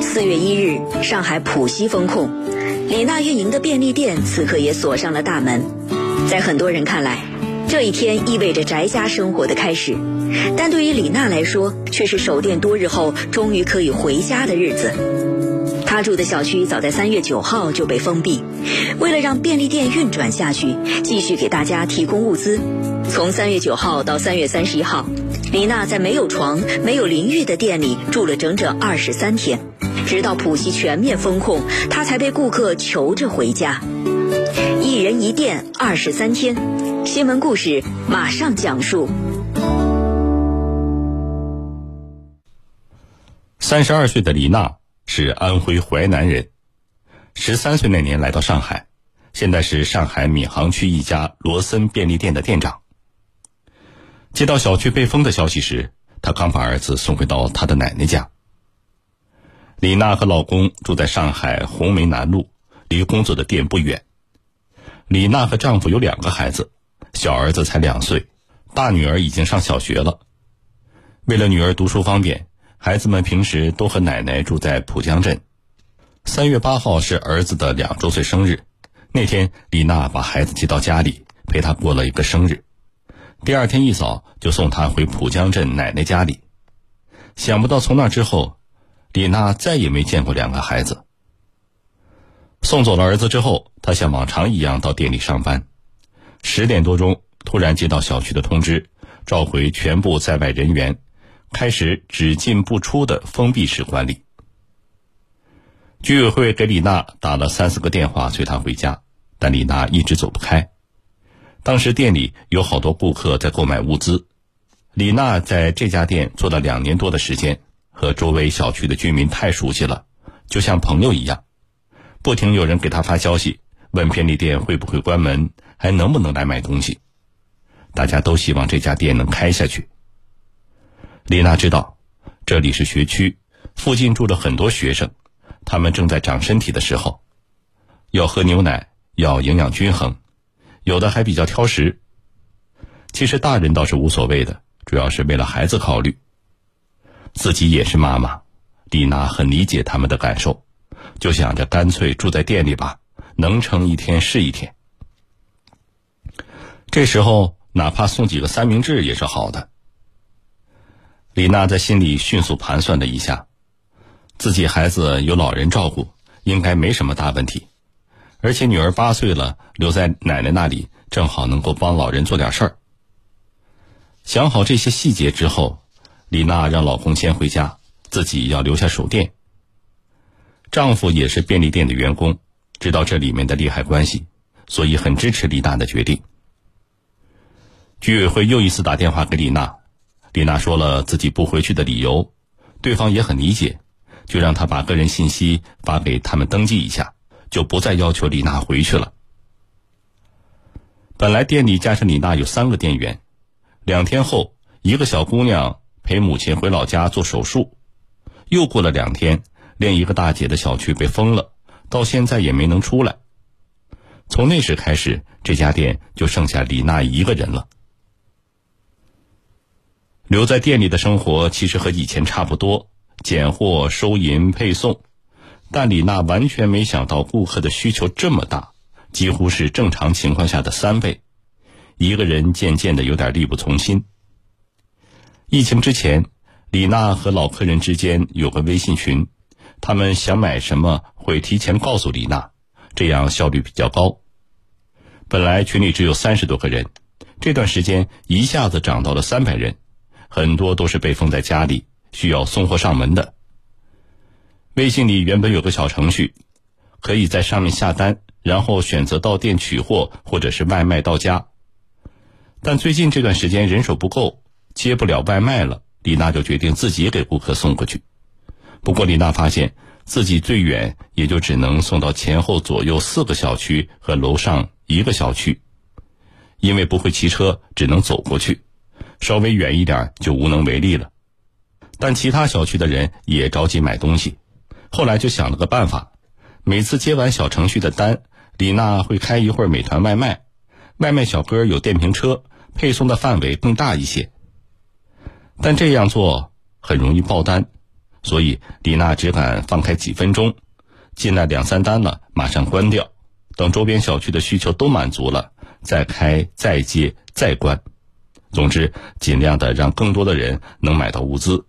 四月一日，上海浦西封控，李娜运营的便利店此刻也锁上了大门。在很多人看来，这一天意味着宅家生活的开始，但对于李娜来说，却是守店多日后终于可以回家的日子。她住的小区早在三月九号就被封闭，为了让便利店运转下去，继续给大家提供物资。从三月九号到三月三十一号，李娜在没有床、没有淋浴的店里住了整整二十三天，直到浦西全面封控，她才被顾客求着回家。一人一店二十三天。新闻故事马上讲述。三十二岁的李娜是安徽淮南人，十三岁那年来到上海，现在是上海闵行区一家罗森便利店的店长。接到小区被封的消息时，她刚把儿子送回到她的奶奶家。李娜和老公住在上海红梅南路，离工作的店不远。李娜和丈夫有两个孩子。小儿子才两岁，大女儿已经上小学了。为了女儿读书方便，孩子们平时都和奶奶住在浦江镇。三月八号是儿子的两周岁生日，那天李娜把孩子接到家里，陪他过了一个生日。第二天一早就送他回浦江镇奶奶家里。想不到从那之后，李娜再也没见过两个孩子。送走了儿子之后，她像往常一样到店里上班。十点多钟，突然接到小区的通知，召回全部在外人员，开始只进不出的封闭式管理。居委会给李娜打了三四个电话，催她回家，但李娜一直走不开。当时店里有好多顾客在购买物资，李娜在这家店做了两年多的时间，和周围小区的居民太熟悉了，就像朋友一样，不停有人给他发消息，问便利店会不会关门。还能不能来买东西？大家都希望这家店能开下去。丽娜知道，这里是学区，附近住着很多学生，他们正在长身体的时候，要喝牛奶，要营养均衡，有的还比较挑食。其实大人倒是无所谓的，主要是为了孩子考虑。自己也是妈妈，李娜很理解他们的感受，就想着干脆住在店里吧，能撑一天是一天。这时候，哪怕送几个三明治也是好的。李娜在心里迅速盘算了一下，自己孩子有老人照顾，应该没什么大问题，而且女儿八岁了，留在奶奶那里正好能够帮老人做点事儿。想好这些细节之后，李娜让老公先回家，自己要留下守店。丈夫也是便利店的员工，知道这里面的利害关系，所以很支持李娜的决定。居委会又一次打电话给李娜，李娜说了自己不回去的理由，对方也很理解，就让她把个人信息发给他们登记一下，就不再要求李娜回去了。本来店里加上李娜有三个店员，两天后一个小姑娘陪母亲回老家做手术，又过了两天，另一个大姐的小区被封了，到现在也没能出来。从那时开始，这家店就剩下李娜一个人了。留在店里的生活其实和以前差不多，拣货、收银、配送，但李娜完全没想到顾客的需求这么大，几乎是正常情况下的三倍，一个人渐渐的有点力不从心。疫情之前，李娜和老客人之间有个微信群，他们想买什么会提前告诉李娜，这样效率比较高。本来群里只有三十多个人，这段时间一下子涨到了三百人。很多都是被封在家里，需要送货上门的。微信里原本有个小程序，可以在上面下单，然后选择到店取货，或者是外卖到家。但最近这段时间人手不够，接不了外卖了，李娜就决定自己给顾客送过去。不过李娜发现自己最远也就只能送到前后左右四个小区和楼上一个小区，因为不会骑车，只能走过去。稍微远一点就无能为力了，但其他小区的人也着急买东西。后来就想了个办法，每次接完小程序的单，李娜会开一会儿美团外卖，外卖小哥有电瓶车，配送的范围更大一些。但这样做很容易爆单，所以李娜只敢放开几分钟，进来两三单了马上关掉，等周边小区的需求都满足了再开再接再关。总之，尽量的让更多的人能买到物资。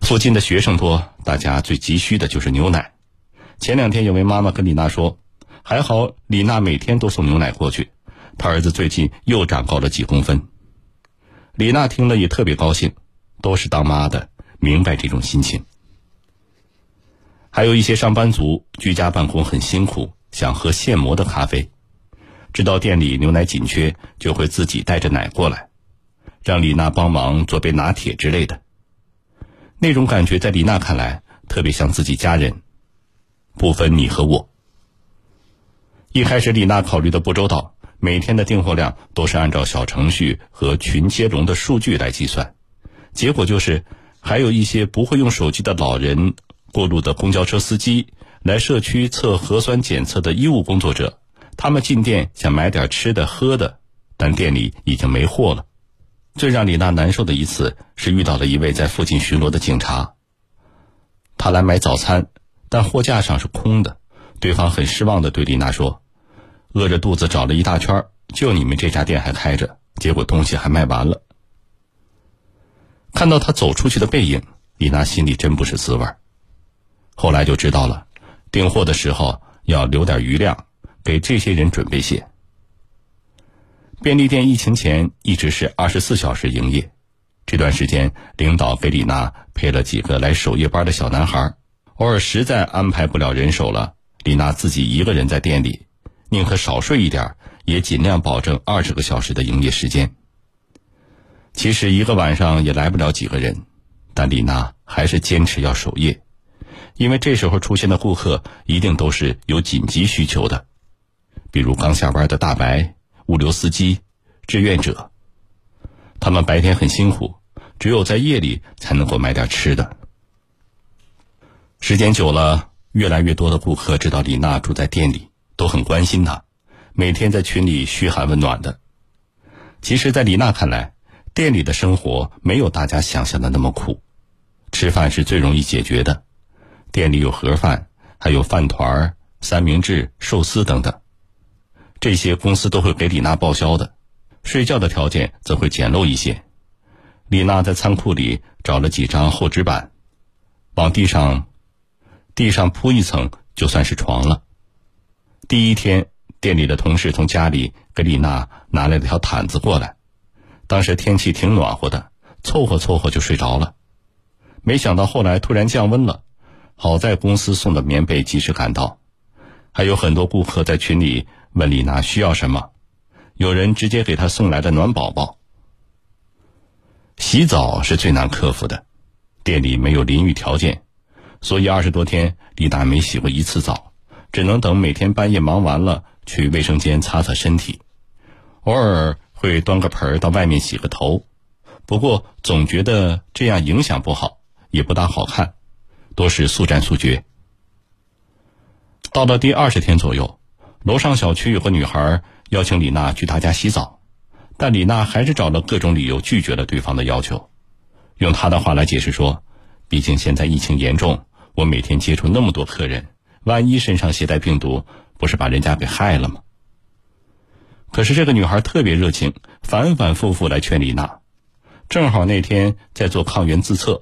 附近的学生多，大家最急需的就是牛奶。前两天有位妈妈跟李娜说：“还好李娜每天都送牛奶过去，她儿子最近又长高了几公分。”李娜听了也特别高兴，都是当妈的明白这种心情。还有一些上班族居家办公很辛苦，想喝现磨的咖啡，知道店里牛奶紧缺，就会自己带着奶过来，让李娜帮忙做杯拿铁之类的。那种感觉在李娜看来特别像自己家人，不分你和我。一开始李娜考虑的不周到，每天的订货量都是按照小程序和群接龙的数据来计算，结果就是还有一些不会用手机的老人、过路的公交车司机、来社区测核酸检测的医务工作者，他们进店想买点吃的喝的，但店里已经没货了。最让李娜难受的一次是遇到了一位在附近巡逻的警察。他来买早餐，但货架上是空的。对方很失望的对李娜说：“饿着肚子找了一大圈，就你们这家店还开着，结果东西还卖完了。”看到他走出去的背影，李娜心里真不是滋味后来就知道了，订货的时候要留点余量，给这些人准备些。便利店疫情前一直是二十四小时营业，这段时间领导给李娜配了几个来守夜班的小男孩，偶尔实在安排不了人手了，李娜自己一个人在店里，宁可少睡一点，也尽量保证二十个小时的营业时间。其实一个晚上也来不了几个人，但李娜还是坚持要守夜，因为这时候出现的顾客一定都是有紧急需求的，比如刚下班的大白。物流司机、志愿者，他们白天很辛苦，只有在夜里才能够买点吃的。时间久了，越来越多的顾客知道李娜住在店里，都很关心她，每天在群里嘘寒问暖的。其实，在李娜看来，店里的生活没有大家想象的那么苦，吃饭是最容易解决的。店里有盒饭，还有饭团、三明治、寿司等等。这些公司都会给李娜报销的，睡觉的条件则会简陋一些。李娜在仓库里找了几张厚纸板，往地上地上铺一层，就算是床了。第一天，店里的同事从家里给李娜拿来了条毯子过来，当时天气挺暖和的，凑合凑合就睡着了。没想到后来突然降温了，好在公司送的棉被及时赶到，还有很多顾客在群里。问李娜需要什么，有人直接给她送来的暖宝宝。洗澡是最难克服的，店里没有淋浴条件，所以二十多天李娜没洗过一次澡，只能等每天半夜忙完了去卫生间擦擦身体，偶尔会端个盆到外面洗个头，不过总觉得这样影响不好，也不大好看，多是速战速决。到了第二十天左右。楼上小区有个女孩邀请李娜去她家洗澡，但李娜还是找了各种理由拒绝了对方的要求。用她的话来解释说：“毕竟现在疫情严重，我每天接触那么多客人，万一身上携带病毒，不是把人家给害了吗？”可是这个女孩特别热情，反反复复来劝李娜。正好那天在做抗原自测，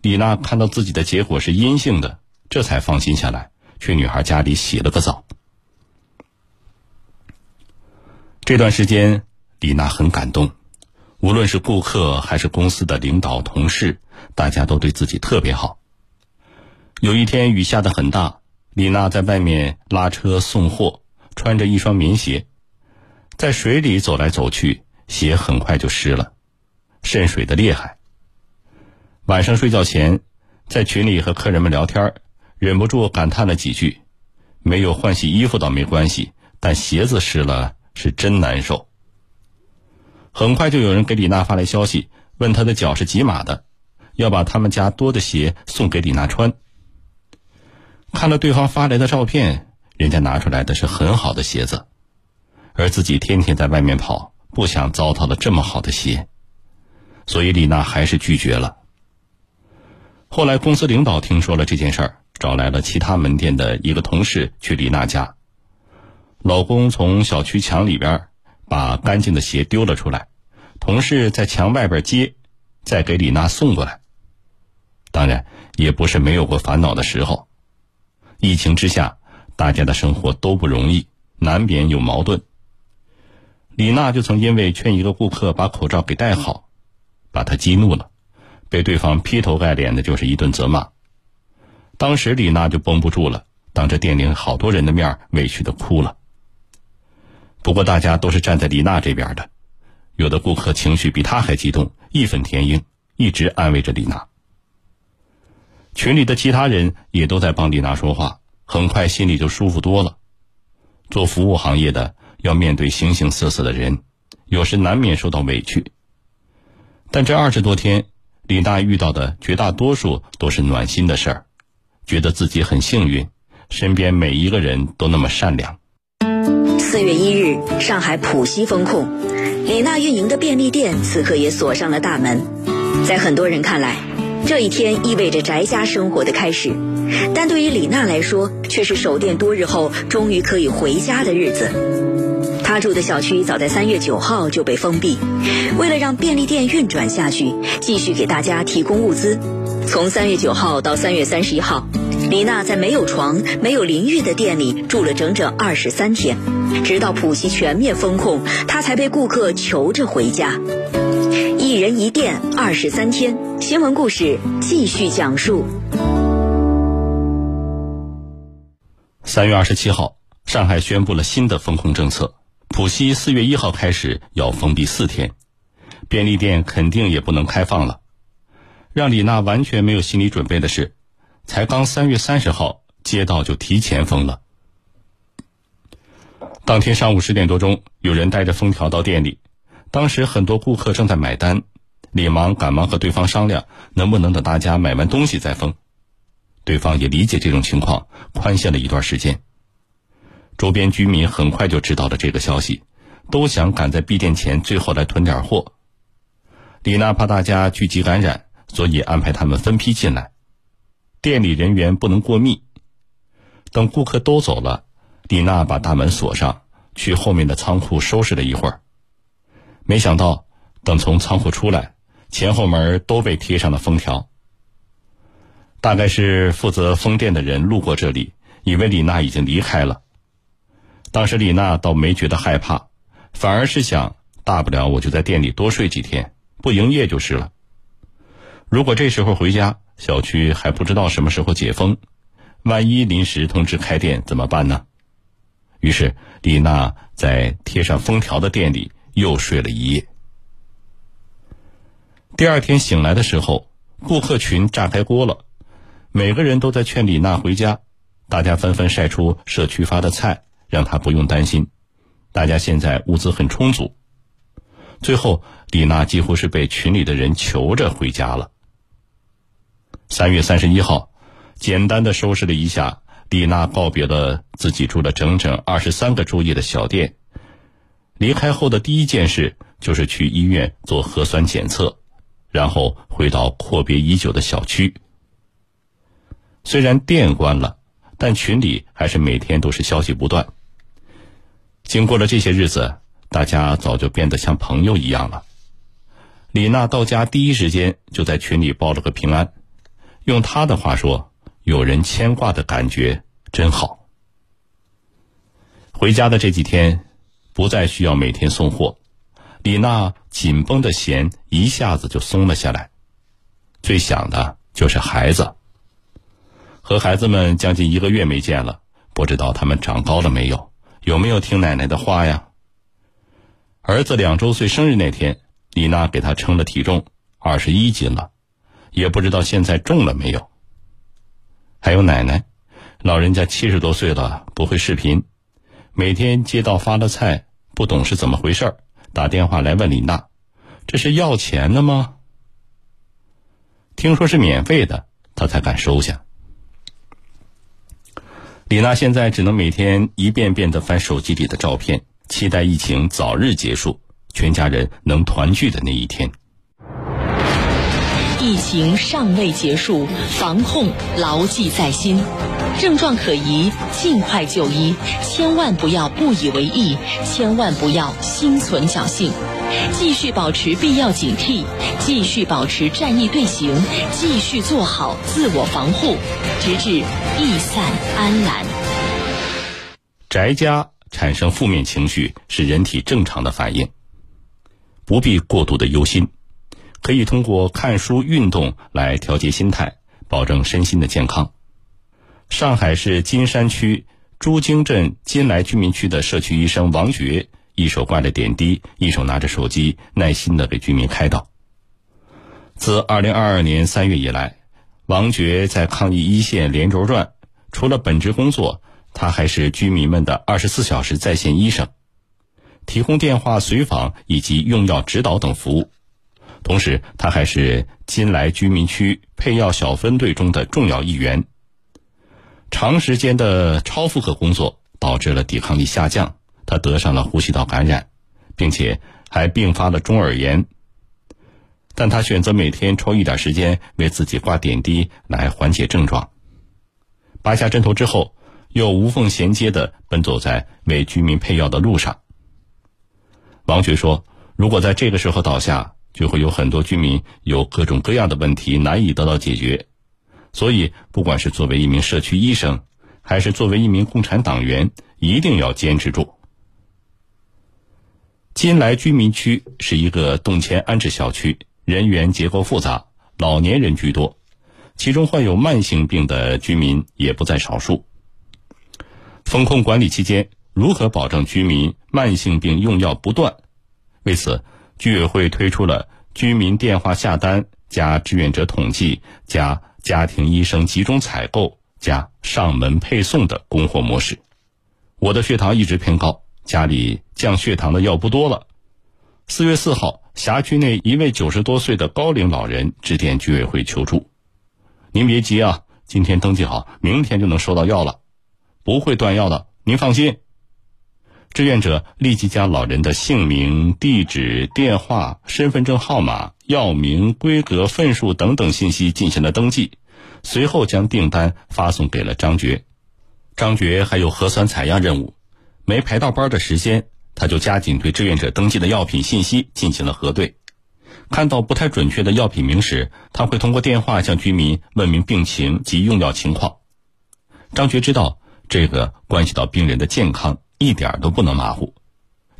李娜看到自己的结果是阴性的，这才放心下来，去女孩家里洗了个澡。这段时间，李娜很感动，无论是顾客还是公司的领导同事，大家都对自己特别好。有一天雨下的很大，李娜在外面拉车送货，穿着一双棉鞋，在水里走来走去，鞋很快就湿了，渗水的厉害。晚上睡觉前，在群里和客人们聊天，忍不住感叹了几句：“没有换洗衣服倒没关系，但鞋子湿了。”是真难受。很快就有人给李娜发来消息，问她的脚是几码的，要把他们家多的鞋送给李娜穿。看了对方发来的照片，人家拿出来的是很好的鞋子，而自己天天在外面跑，不想糟蹋了这么好的鞋，所以李娜还是拒绝了。后来公司领导听说了这件事儿，找来了其他门店的一个同事去李娜家。老公从小区墙里边把干净的鞋丢了出来，同事在墙外边接，再给李娜送过来。当然，也不是没有过烦恼的时候。疫情之下，大家的生活都不容易，难免有矛盾。李娜就曾因为劝一个顾客把口罩给戴好，把他激怒了，被对方劈头盖脸的就是一顿责骂。当时李娜就绷不住了，当着店里好多人的面委屈的哭了。不过大家都是站在李娜这边的，有的顾客情绪比她还激动，义愤填膺，一直安慰着李娜。群里的其他人也都在帮李娜说话，很快心里就舒服多了。做服务行业的要面对形形色色的人，有时难免受到委屈。但这二十多天，李娜遇到的绝大多数都是暖心的事儿，觉得自己很幸运，身边每一个人都那么善良。四月一日，上海浦西封控，李娜运营的便利店此刻也锁上了大门。在很多人看来，这一天意味着宅家生活的开始，但对于李娜来说，却是守店多日后终于可以回家的日子。她住的小区早在三月九号就被封闭，为了让便利店运转下去，继续给大家提供物资，从三月九号到三月三十一号，李娜在没有床、没有淋浴的店里住了整整二十三天，直到浦西全面封控，她才被顾客求着回家。一人一店二十三天，新闻故事继续讲述。三月二十七号，上海宣布了新的封控政策，浦西四月一号开始要封闭四天，便利店肯定也不能开放了。让李娜完全没有心理准备的是，才刚三月三十号，街道就提前封了。当天上午十点多钟，有人带着封条到店里。当时很多顾客正在买单，李芒赶忙和对方商量，能不能等大家买完东西再封。对方也理解这种情况，宽限了一段时间。周边居民很快就知道了这个消息，都想赶在闭店前最后来囤点货。李娜怕大家聚集感染，所以安排他们分批进来，店里人员不能过密。等顾客都走了，李娜把大门锁上，去后面的仓库收拾了一会儿。没想到，等从仓库出来，前后门都被贴上了封条。大概是负责封店的人路过这里，以为李娜已经离开了。当时李娜倒没觉得害怕，反而是想，大不了我就在店里多睡几天，不营业就是了。如果这时候回家，小区还不知道什么时候解封，万一临时通知开店怎么办呢？于是李娜在贴上封条的店里。又睡了一夜。第二天醒来的时候，顾客群炸开锅了，每个人都在劝李娜回家，大家纷纷晒出社区发的菜，让她不用担心，大家现在物资很充足。最后，李娜几乎是被群里的人求着回家了。三月三十一号，简单的收拾了一下，李娜告别了自己住了整整二十三个昼夜的小店。离开后的第一件事就是去医院做核酸检测，然后回到阔别已久的小区。虽然店关了，但群里还是每天都是消息不断。经过了这些日子，大家早就变得像朋友一样了。李娜到家第一时间就在群里报了个平安，用她的话说：“有人牵挂的感觉真好。”回家的这几天。不再需要每天送货，李娜紧绷的弦一下子就松了下来。最想的就是孩子，和孩子们将近一个月没见了，不知道他们长高了没有，有没有听奶奶的话呀？儿子两周岁生日那天，李娜给他称了体重，二十一斤了，也不知道现在重了没有。还有奶奶，老人家七十多岁了，不会视频。每天接到发的菜，不懂是怎么回事儿，打电话来问李娜：“这是要钱的吗？”听说是免费的，他才敢收下。李娜现在只能每天一遍遍的翻手机里的照片，期待疫情早日结束，全家人能团聚的那一天。疫情。尚未结束，防控牢记在心。症状可疑，尽快就医，千万不要不以为意，千万不要心存侥幸。继续保持必要警惕，继续保持战役队形，继续做好自我防护，直至疫散安澜。宅家产生负面情绪是人体正常的反应，不必过度的忧心，可以通过看书、运动来调节心态，保证身心的健康。上海市金山区朱泾镇金来居民区的社区医生王珏。一手挂着点滴，一手拿着手机，耐心的给居民开导。自二零二二年三月以来，王珏在抗疫一线连轴转，除了本职工作，他还是居民们的二十四小时在线医生，提供电话随访以及用药指导等服务。同时，他还是金来居民区配药小分队中的重要一员。长时间的超负荷工作导致了抵抗力下降。他得上了呼吸道感染，并且还并发了中耳炎。但他选择每天抽一点时间为自己挂点滴来缓解症状。拔下针头之后，又无缝衔接的奔走在为居民配药的路上。王学说：“如果在这个时候倒下，就会有很多居民有各种各样的问题难以得到解决。所以，不管是作为一名社区医生，还是作为一名共产党员，一定要坚持住。”金来居民区是一个动迁安置小区，人员结构复杂，老年人居多，其中患有慢性病的居民也不在少数。风控管理期间，如何保证居民慢性病用药不断？为此，居委会推出了居民电话下单加志愿者统计加家庭医生集中采购加上门配送的供货模式。我的血糖一直偏高。家里降血糖的药不多了。四月四号，辖区内一位九十多岁的高龄老人致电居委会求助：“您别急啊，今天登记好，明天就能收到药了，不会断药的，您放心。”志愿者立即将老人的姓名、地址、电话、身份证号码、药名、规格、份数等等信息进行了登记，随后将订单发送给了张觉。张觉还有核酸采样任务。没排到班的时间，他就加紧对志愿者登记的药品信息进行了核对。看到不太准确的药品名时，他会通过电话向居民问明病情及用药情况。张觉知道这个关系到病人的健康，一点都不能马虎。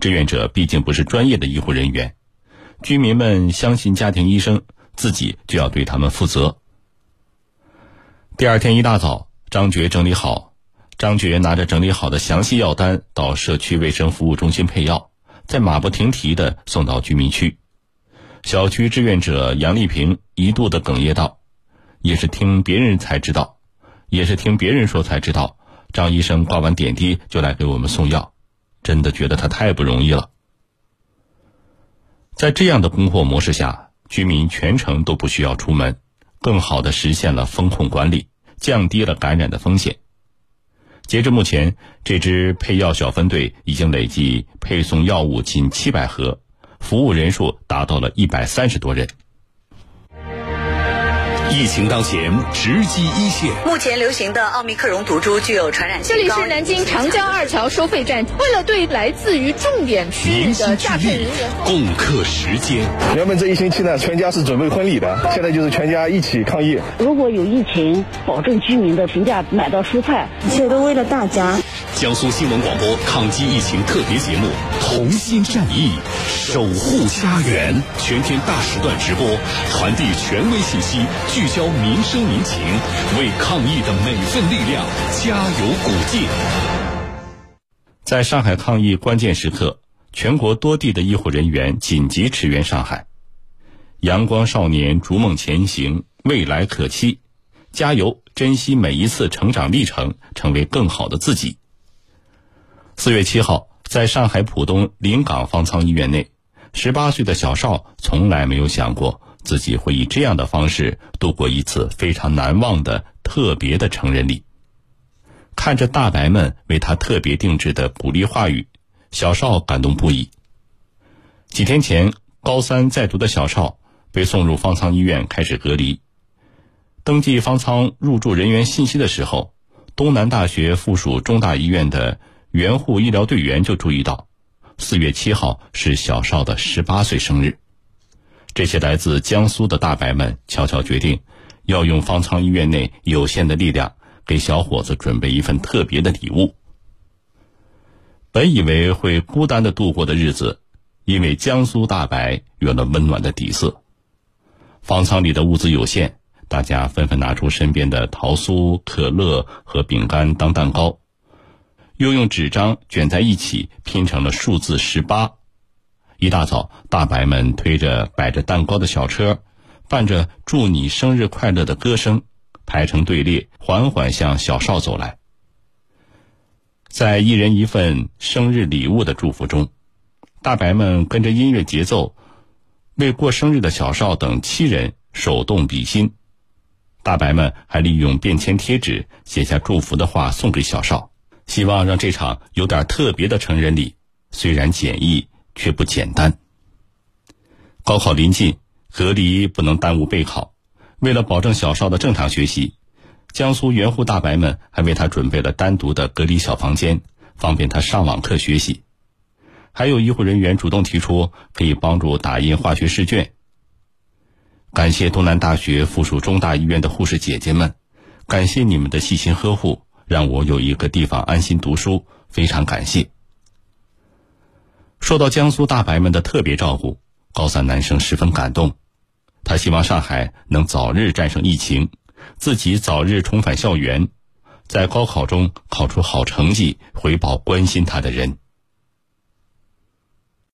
志愿者毕竟不是专业的医护人员，居民们相信家庭医生，自己就要对他们负责。第二天一大早，张觉整理好。张觉拿着整理好的详细药单到社区卫生服务中心配药，再马不停蹄的送到居民区。小区志愿者杨丽萍一度的哽咽道：“也是听别人才知道，也是听别人说才知道，张医生挂完点滴就来给我们送药，真的觉得他太不容易了。”在这样的供货模式下，居民全程都不需要出门，更好的实现了风控管理，降低了感染的风险。截至目前，这支配药小分队已经累计配送药物近七百盒，服务人数达到了一百三十多人。疫情当前，直击一线。目前流行的奥密克戎毒株具有传染性这里是南京长江二桥收费站，为了对来自于重点区域的驾乘人员，共克时间。原本这一星期呢，全家是准备婚礼的，现在就是全家一起抗疫。如果有疫情，保证居民的平价买到蔬菜，一切都为了大家。江苏新闻广播抗击疫情特别节目《同心战役，守护家园》，全天大时段直播，传递权威信息。聚焦民生民情，为抗疫的每份力量加油鼓劲。在上海抗疫关键时刻，全国多地的医护人员紧急驰援上海。阳光少年逐梦前行，未来可期，加油！珍惜每一次成长历程，成为更好的自己。四月七号，在上海浦东临港方舱医院内，十八岁的小邵从来没有想过。自己会以这样的方式度过一次非常难忘的特别的成人礼。看着大白们为他特别定制的鼓励话语，小邵感动不已。几天前，高三在读的小邵被送入方舱医院开始隔离。登记方舱入住人员信息的时候，东南大学附属中大医院的援护医疗队员就注意到，四月七号是小邵的十八岁生日。这些来自江苏的大白们悄悄决定，要用方舱医院内有限的力量，给小伙子准备一份特别的礼物。本以为会孤单的度过的日子，因为江苏大白有了温暖的底色。方舱里的物资有限，大家纷纷拿出身边的桃酥、可乐和饼干当蛋糕，又用纸张卷在一起拼成了数字十八。一大早，大白们推着摆着蛋糕的小车，伴着“祝你生日快乐”的歌声，排成队列，缓缓向小邵走来。在一人一份生日礼物的祝福中，大白们跟着音乐节奏，为过生日的小邵等七人手动比心。大白们还利用便签贴纸写下祝福的话送给小邵，希望让这场有点特别的成人礼虽然简易。却不简单。高考临近，隔离不能耽误备考。为了保证小邵的正常学习，江苏援沪大白们还为他准备了单独的隔离小房间，方便他上网课学习。还有医护人员主动提出可以帮助打印化学试卷。感谢东南大学附属中大医院的护士姐姐们，感谢你们的细心呵护，让我有一个地方安心读书，非常感谢。受到江苏大白们的特别照顾，高三男生十分感动。他希望上海能早日战胜疫情，自己早日重返校园，在高考中考出好成绩，回报关心他的人。